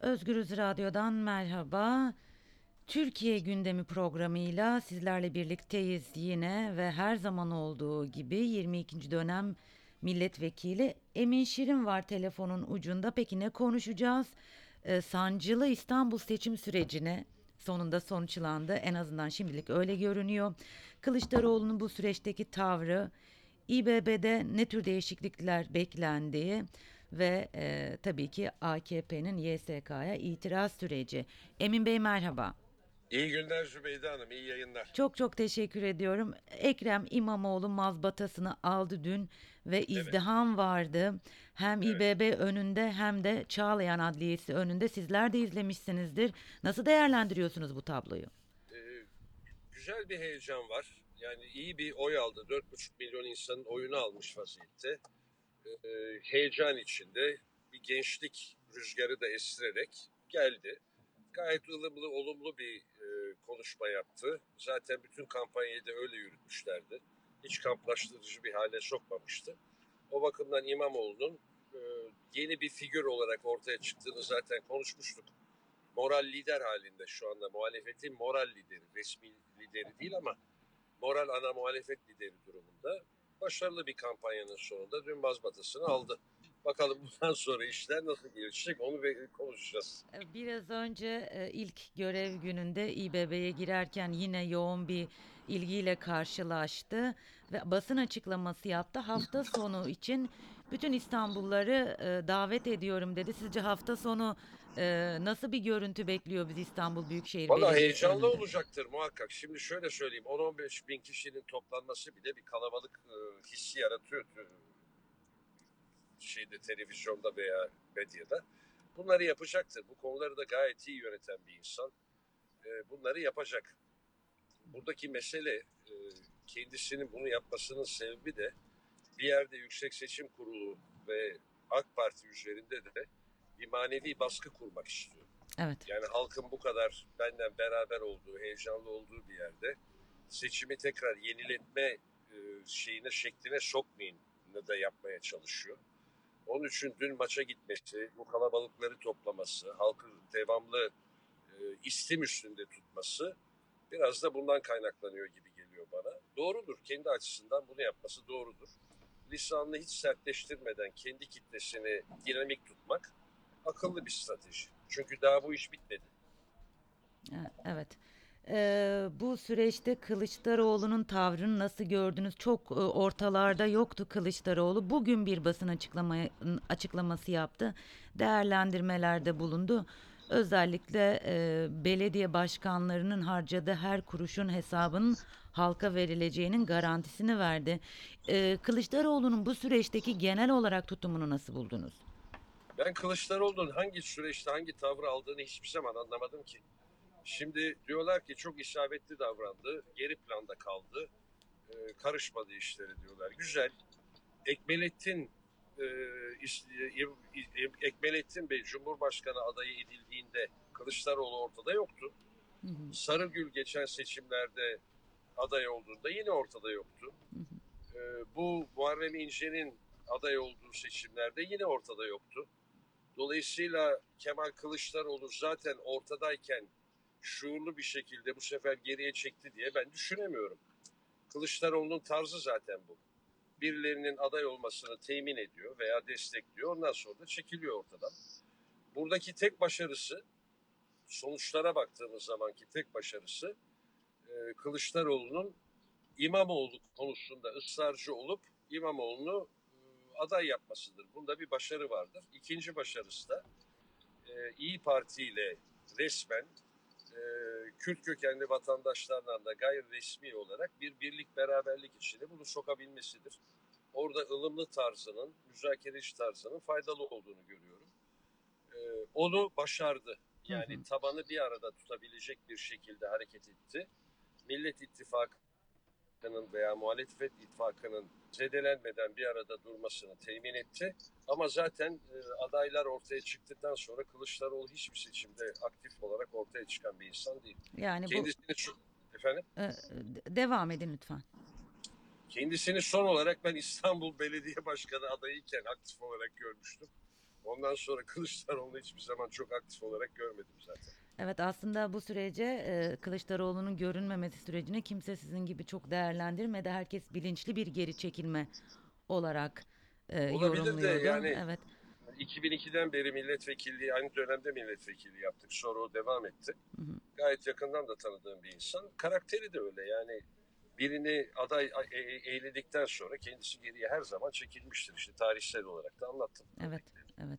Özgürüz Radyo'dan merhaba. Türkiye gündemi programıyla sizlerle birlikteyiz yine ve her zaman olduğu gibi 22. dönem milletvekili Emin Şirin var telefonun ucunda. Peki ne konuşacağız? Ee, sancılı İstanbul seçim sürecine sonunda sonuçlandı. En azından şimdilik öyle görünüyor. Kılıçdaroğlu'nun bu süreçteki tavrı, İBB'de ne tür değişiklikler beklendiği ve e, tabii ki AKP'nin YSK'ya itiraz süreci. Emin Bey merhaba. İyi günler Zübeyde Hanım, iyi yayınlar. Çok çok teşekkür ediyorum. Ekrem İmamoğlu mazbatasını aldı dün ve izdiham vardı. Hem İBB önünde hem de Çağlayan Adliyesi önünde. Sizler de izlemişsinizdir. Nasıl değerlendiriyorsunuz bu tabloyu? Ee, güzel bir heyecan var. Yani iyi bir oy aldı. 4,5 milyon insanın oyunu almış vaziyette. Ee, heyecan içinde bir gençlik rüzgarı da estirerek geldi. Gayet ılımlı, olumlu bir e, konuşma yaptı. Zaten bütün kampanyayı da öyle yürütmüşlerdi. Hiç kamplaştırıcı bir hale sokmamıştı. O bakımdan İmamoğlu'nun e, yeni bir figür olarak ortaya çıktığını zaten konuşmuştuk. Moral lider halinde şu anda muhalefetin moral lideri, resmi lideri değil ama moral ana muhalefet lideri durumunda. Başarılı bir kampanyanın sonunda dün mazbatasını aldı. Bakalım bundan sonra işler nasıl gelişecek onu konuşacağız. Ee, Biraz önce e, ilk görev gününde İBB'ye girerken yine yoğun bir ilgiyle karşılaştı ve basın açıklaması yaptı. Hafta sonu için bütün İstanbulluları e, davet ediyorum dedi. Sizce hafta sonu e, nasıl bir görüntü bekliyor biz İstanbul Büyükşehir Valla Belediyesi heyecanlı önünde? olacaktır muhakkak. Şimdi şöyle söyleyeyim 10-15 bin kişinin toplanması bile bir kalabalık e, hissi yaratıyor e, şeyde televizyonda veya medyada. Bunları yapacaktır. Bu konuları da gayet iyi yöneten bir insan. E, bunları yapacak. Buradaki mesele e, kendisinin bunu yapmasının sebebi de bir yerde Yüksek Seçim Kurulu ve AK Parti üzerinde de bir manevi baskı kurmak istiyor. Evet. Yani halkın bu kadar benden beraber olduğu, heyecanlı olduğu bir yerde seçimi tekrar yeniletme e, şeyine, şekline sokmayın da yapmaya çalışıyor. Onun için dün maça gitmesi, bu kalabalıkları toplaması, halkı devamlı e, istim üstünde tutması biraz da bundan kaynaklanıyor gibi geliyor bana. Doğrudur, kendi açısından bunu yapması doğrudur. Lisanını hiç sertleştirmeden kendi kitlesini dinamik tutmak akıllı bir strateji. Çünkü daha bu iş bitmedi. Evet. Ee, bu süreçte Kılıçdaroğlu'nun tavrını nasıl gördünüz? Çok e, ortalarda yoktu Kılıçdaroğlu. Bugün bir basın açıklama, açıklaması yaptı. Değerlendirmelerde bulundu. Özellikle e, belediye başkanlarının harcadığı her kuruşun hesabının halka verileceğinin garantisini verdi. E, Kılıçdaroğlu'nun bu süreçteki genel olarak tutumunu nasıl buldunuz? Ben Kılıçdaroğlu'nun hangi süreçte hangi tavrı aldığını hiçbir zaman anlamadım ki. Şimdi diyorlar ki çok isabetli davrandı, geri planda kaldı, e, karışmadı işleri diyorlar. Güzel. Ekmelettin Ekmelettin Bey Cumhurbaşkanı adayı edildiğinde Kılıçdaroğlu ortada yoktu. Hı hı, Sarıgül geçen seçimlerde aday olduğunda yine ortada yoktu. hı hı. E, bu Muharrem İnce'nin aday olduğu seçimlerde yine ortada yoktu. Dolayısıyla Kemal Kılıçdaroğlu zaten ortadayken şuurlu bir şekilde bu sefer geriye çekti diye ben düşünemiyorum. Kılıçdaroğlu'nun tarzı zaten bu. Birilerinin aday olmasını temin ediyor veya destekliyor. Ondan sonra da çekiliyor ortadan. Buradaki tek başarısı, sonuçlara baktığımız zamanki tek başarısı e, Kılıçdaroğlu'nun İmamoğlu konusunda ısrarcı olup İmamoğlu'nu e, aday yapmasıdır. Bunda bir başarı vardır. İkinci başarısı da e, İyi Parti ile resmen e, Kürt kökenli vatandaşlarla da gayri resmi olarak bir birlik beraberlik içinde bunu sokabilmesidir. Orada ılımlı tarzının, müzakereci tarzının faydalı olduğunu görüyorum. E, onu başardı. Yani tabanı bir arada tutabilecek bir şekilde hareket etti. Millet İttifakı'nın veya muhalefet ittifakının zedelenmeden bir arada durmasını temin etti. Ama zaten e, adaylar ortaya çıktıktan sonra Kılıçdaroğlu hiçbir seçimde aktif olarak ortaya çıkan bir insan değil. Yani bu Kendisini şu- efendim e, de- devam edin lütfen. kendisini son olarak ben İstanbul Belediye Başkanı adayıyken aktif olarak görmüştüm. Ondan sonra Kılıçdaroğlu hiçbir zaman çok aktif olarak görmedim zaten. Evet aslında bu sürece e, Kılıçdaroğlu'nun görünmemesi sürecine kimse sizin gibi çok değerlendirmedi. Herkes bilinçli bir geri çekilme olarak e, Olabilir de yorumluyordu. yani- Evet. 2002'den beri milletvekilliği, aynı dönemde milletvekili yaptık. Sonra o devam etti. Gayet yakından da tanıdığım bir insan. Karakteri de öyle yani. Birini aday e- e- eğledikten sonra kendisi geriye her zaman çekilmiştir. İşte tarihsel olarak da anlattım. Evet, evet.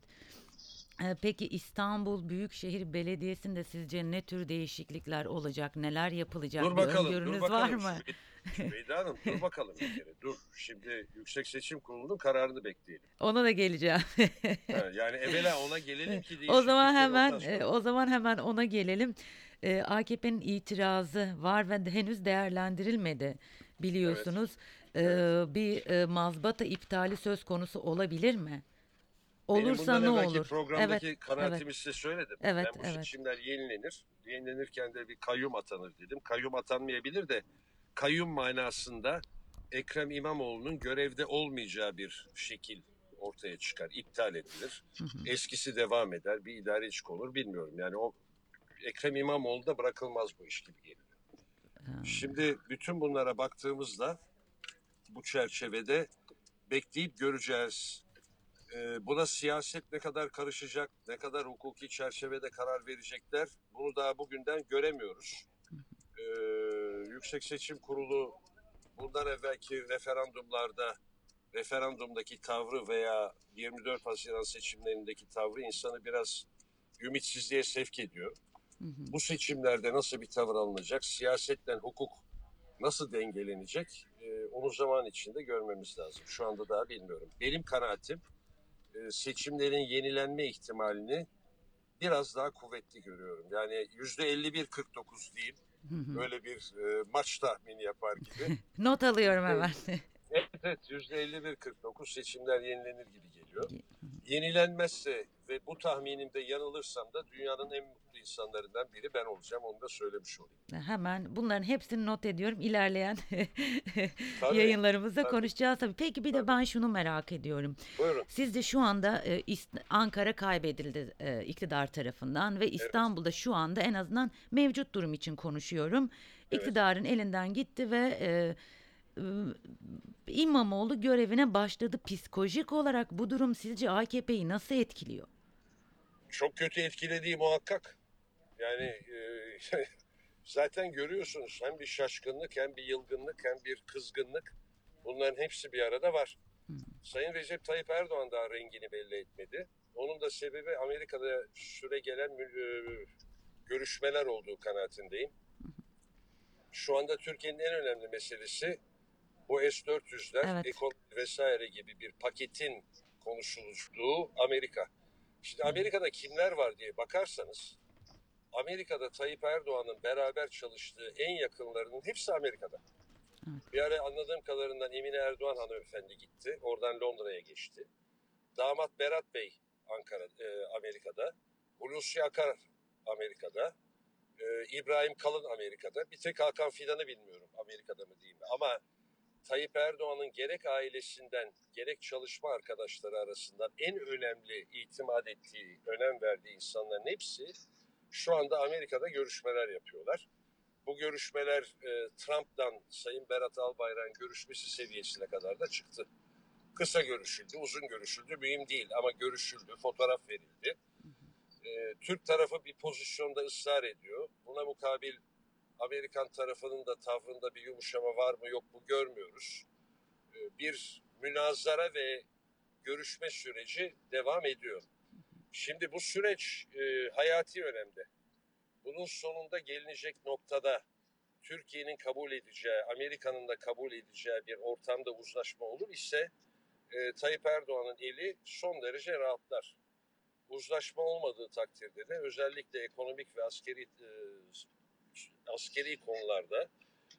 Ee, Peki İstanbul Büyükşehir Belediyesi'nde sizce ne tür değişiklikler olacak, neler yapılacak Dur bir bakalım, öngörünüz dur bakalım. var mı? Sümeyye Hanım dur bakalım bir kere. Dur. Şimdi Yüksek Seçim Kurulu'nun kararını bekleyelim. Ona da geleceğim. Yani evvela ona gelelim ki o zaman hemen e, o zaman hemen ona gelelim. E, AKP'nin itirazı var ve henüz değerlendirilmedi biliyorsunuz. E, bir e, mazbata iptali söz konusu olabilir mi? Olursa ne olur? programdaki Evet, kanaatimi evet. size söyledim. Evet, ben bu evet. seçimler yenilenir. Yenilenirken de bir kayyum atanır dedim. Kayyum atanmayabilir de kayyum manasında Ekrem İmamoğlu'nun görevde olmayacağı bir şekil ortaya çıkar. iptal edilir. Hı hı. Eskisi devam eder. Bir idarecilik olur bilmiyorum. Yani o Ekrem İmamoğlu da bırakılmaz bu iş gibi geliyor. Şimdi bütün bunlara baktığımızda bu çerçevede bekleyip göreceğiz. Buna siyaset ne kadar karışacak, ne kadar hukuki çerçevede karar verecekler bunu daha bugünden göremiyoruz. Ee, Yüksek Seçim Kurulu bundan evvelki referandumlarda referandumdaki tavrı veya 24 Haziran seçimlerindeki tavrı insanı biraz ümitsizliğe sevk ediyor Hı hı. bu seçimlerde nasıl bir tavır alınacak, siyasetle hukuk nasıl dengelenecek, e, onu zaman içinde görmemiz lazım. Şu anda daha bilmiyorum. Benim kanaatim e, seçimlerin yenilenme ihtimalini biraz daha kuvvetli görüyorum. Yani yüzde 51-49 değil, Hı hı. böyle bir e, maç tahmini yapar gibi. Not alıyorum hemen. evet, evet yüzde 51-49 seçimler yenilenir gibi geliyor. Yenilenmezse ve bu tahminimde yanılırsam da dünyanın en mutlu insanlarından biri ben olacağım. Onu da söylemiş olayım. Hemen bunların hepsini not ediyorum. İlerleyen Tabii, yayınlarımızda tabii. konuşacağız tabii. Peki bir de Tabii. ben şunu merak ediyorum. Buyurun. Sizce şu anda e, Ankara kaybedildi e, iktidar tarafından ve İstanbul'da şu anda en azından mevcut durum için konuşuyorum. Evet. İktidarın elinden gitti ve e, İmamoğlu görevine başladı. Psikolojik olarak bu durum sizce AKP'yi nasıl etkiliyor? Çok kötü etkilediği muhakkak. Yani e, zaten görüyorsunuz hem bir şaşkınlık hem bir yılgınlık hem bir kızgınlık. Bunların hepsi bir arada var. Sayın Recep Tayyip Erdoğan daha rengini belli etmedi. Onun da sebebi Amerika'da süre gelen e, görüşmeler olduğu kanaatindeyim. Şu anda Türkiye'nin en önemli meselesi bu S-400'ler, Evet. ekonomi vesaire gibi bir paketin konuşulduğu Amerika. Şimdi Amerika'da kimler var diye bakarsanız Amerika'da Tayyip Erdoğan'ın beraber çalıştığı en yakınlarının hepsi Amerika'da. Bir ara anladığım kadarından Emine Erdoğan hanımefendi gitti. Oradan Londra'ya geçti. Damat Berat Bey Ankara, e, Amerika'da. Hulusi Akar Amerika'da. E, İbrahim Kalın Amerika'da. Bir tek Hakan Fidan'ı bilmiyorum Amerika'da mı mi. Ama Tayyip Erdoğan'ın gerek ailesinden gerek çalışma arkadaşları arasından en önemli itimat ettiği, önem verdiği insanların hepsi şu anda Amerika'da görüşmeler yapıyorlar. Bu görüşmeler e, Trump'dan Sayın Berat Albayrak'ın görüşmesi seviyesine kadar da çıktı. Kısa görüşüldü, uzun görüşüldü, mühim değil ama görüşüldü, fotoğraf verildi. E, Türk tarafı bir pozisyonda ısrar ediyor. Buna mukabil Amerikan tarafının da tavrında bir yumuşama var mı yok mu görmüyoruz. E, bir münazara ve görüşme süreci devam ediyor. Şimdi bu süreç e, hayati önemde. Bunun sonunda gelinecek noktada Türkiye'nin kabul edeceği, Amerika'nın da kabul edeceği bir ortamda uzlaşma olur ise e, Tayyip Erdoğan'ın eli son derece rahatlar. Uzlaşma olmadığı takdirde de özellikle ekonomik ve askeri e, askeri konularda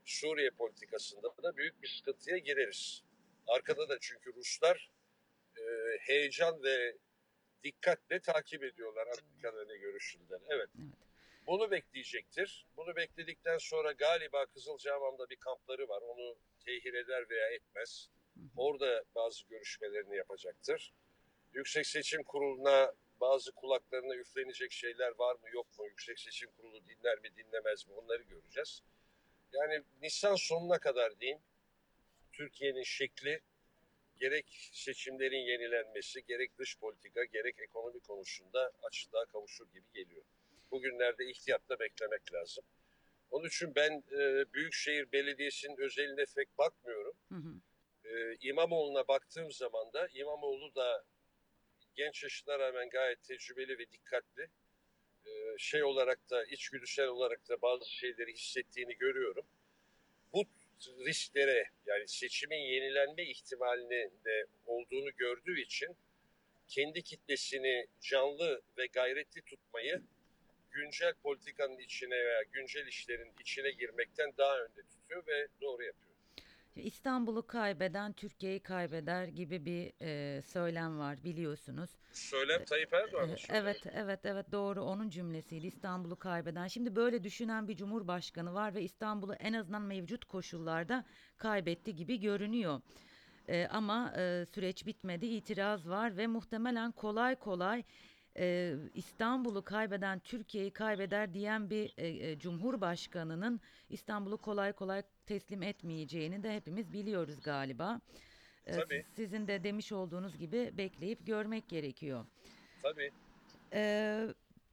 Suriye politikasında da büyük bir sıkıntıya gireriz. Arkada da çünkü Ruslar e, heyecan ve dikkatle takip ediyorlar Amerika'da ne görüşüldüğünü. Evet. Evet. Bunu bekleyecektir. Bunu bekledikten sonra galiba Kızılcahamam'da bir kampları var. Onu tehir eder veya etmez. Orada bazı görüşmelerini yapacaktır. Yüksek Seçim Kurulu'na bazı kulaklarına üflenecek şeyler var mı yok mu? Yüksek Seçim Kurulu dinler mi dinlemez mi? Onları göreceğiz. Yani Nisan sonuna kadar diyeyim Türkiye'nin şekli gerek seçimlerin yenilenmesi, gerek dış politika, gerek ekonomi konusunda açıklığa kavuşur gibi geliyor. Bugünlerde ihtiyatla beklemek lazım. Onun için ben e, Büyükşehir Belediyesi'nin özeline pek bakmıyorum. Hı hı. E, İmamoğlu'na baktığım zaman da İmamoğlu da genç yaşına rağmen gayet tecrübeli ve dikkatli. E, şey olarak da içgüdüsel olarak da bazı şeyleri hissettiğini görüyorum. Bu risklere yani seçimin yenilenme ihtimalinin de olduğunu gördüğü için kendi kitlesini canlı ve gayretli tutmayı güncel politikanın içine veya güncel işlerin içine girmekten daha önde tutuyor ve doğru yapıyor. İstanbul'u kaybeden Türkiye'yi kaybeder gibi bir e, söylem var biliyorsunuz. Söylem Tayyip Erdoğan'ın söylemi. Evet, evet, evet doğru. Onun cümlesiydi. İstanbul'u kaybeden. Şimdi böyle düşünen bir cumhurbaşkanı var ve İstanbul'u en azından mevcut koşullarda kaybetti gibi görünüyor. Ee, ama e, süreç bitmedi. İtiraz var ve muhtemelen kolay kolay e, İstanbul'u kaybeden Türkiye'yi kaybeder diyen bir e, e, cumhurbaşkanının İstanbul'u kolay kolay teslim etmeyeceğini de hepimiz biliyoruz galiba. Ee, Tabii. Sizin de demiş olduğunuz gibi bekleyip görmek gerekiyor. Tabii. Ee,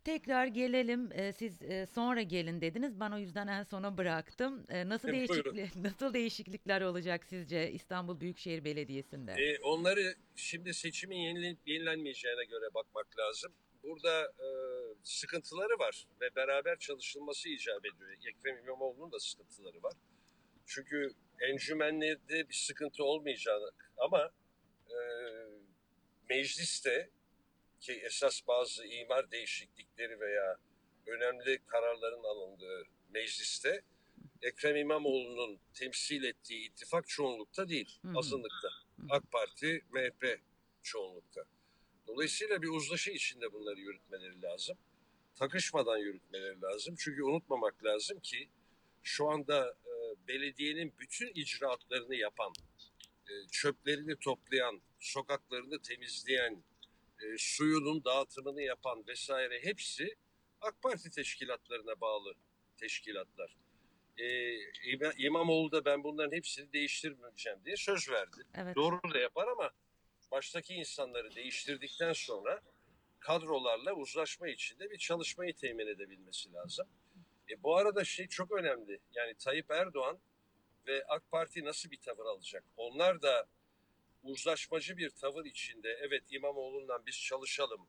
tekrar gelelim. Ee, siz e, sonra gelin dediniz. Ben o yüzden en sona bıraktım. Ee, nasıl değişiklik nasıl değişiklikler olacak sizce İstanbul Büyükşehir Belediyesi'nde? E, onları şimdi seçimin yenilenmeyeceğine göre bakmak lazım. Burada e, sıkıntıları var ve beraber çalışılması icap ediyor. Ekrem İmamoğlu'nun da sıkıntıları var. Çünkü encümende bir sıkıntı olmayacak ama e, mecliste ki esas bazı imar değişiklikleri veya önemli kararların alındığı mecliste Ekrem İmamoğlu'nun temsil ettiği ittifak çoğunlukta değil, azınlıkta. AK Parti, MHP çoğunlukta. Dolayısıyla bir uzlaşı içinde bunları yürütmeleri lazım. Takışmadan yürütmeleri lazım. Çünkü unutmamak lazım ki şu anda e, belediyenin bütün icraatlarını yapan, e, çöplerini toplayan, sokaklarını temizleyen, e, suyunun dağıtımını yapan vesaire hepsi AK Parti teşkilatlarına bağlı teşkilatlar. E, İma- İmamoğlu da ben bunların hepsini değiştirmeyeceğim diye söz verdi. Evet. Doğru da yapar ama baştaki insanları değiştirdikten sonra kadrolarla uzlaşma içinde bir çalışmayı temin edebilmesi lazım. E, bu arada şey çok önemli. Yani Tayyip Erdoğan ve AK Parti nasıl bir tavır alacak? Onlar da uzlaşmacı bir tavır içinde evet İmamoğlu'ndan biz çalışalım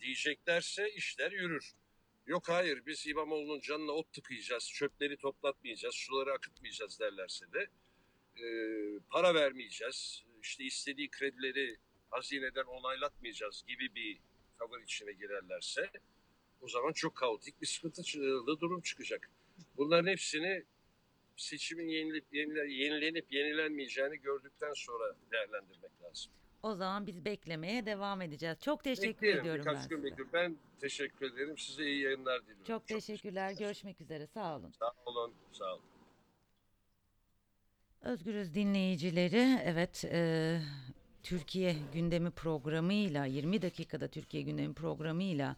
diyeceklerse işler yürür. Yok hayır biz İmamoğlu'nun canına ot tıkayacağız, çöpleri toplatmayacağız, suları akıtmayacağız derlerse de e, para vermeyeceğiz, işte istediği kredileri hazineden onaylatmayacağız gibi bir tavır içine girerlerse o zaman çok kaotik bir sıkıntılı durum çıkacak. Bunların hepsini seçimin yenilip, yenile- yenilenip yenilenmeyeceğini gördükten sonra değerlendirmek lazım. O zaman biz beklemeye devam edeceğiz. Çok teşekkür Bekleyelim, ediyorum ben gün size. bekliyorum. Ben teşekkür ederim. Size iyi yayınlar diliyorum. Çok teşekkürler. Görüşmek üzere. Sağ olun. Sağ olun. Sağ olun. Özgürüz dinleyicileri. Evet, e, Türkiye gündemi programıyla 20 dakikada Türkiye gündemi programıyla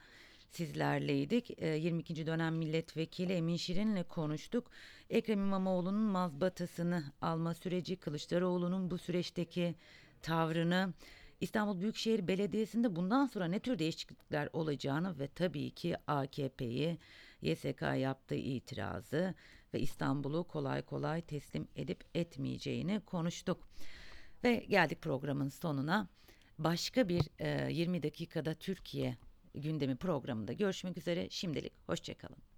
sizlerleydik. E, 22. dönem milletvekili Emin Şirin'le konuştuk. Ekrem İmamoğlu'nun mazbatasını alma süreci, Kılıçdaroğlu'nun bu süreçteki tavrını, İstanbul Büyükşehir Belediyesi'nde bundan sonra ne tür değişiklikler olacağını ve tabii ki AKP'yi, YSK yaptığı itirazı ve İstanbul'u kolay kolay teslim edip etmeyeceğini konuştuk. Ve geldik programın sonuna. Başka bir e, 20 dakikada Türkiye gündemi programında görüşmek üzere. Şimdilik hoşçakalın.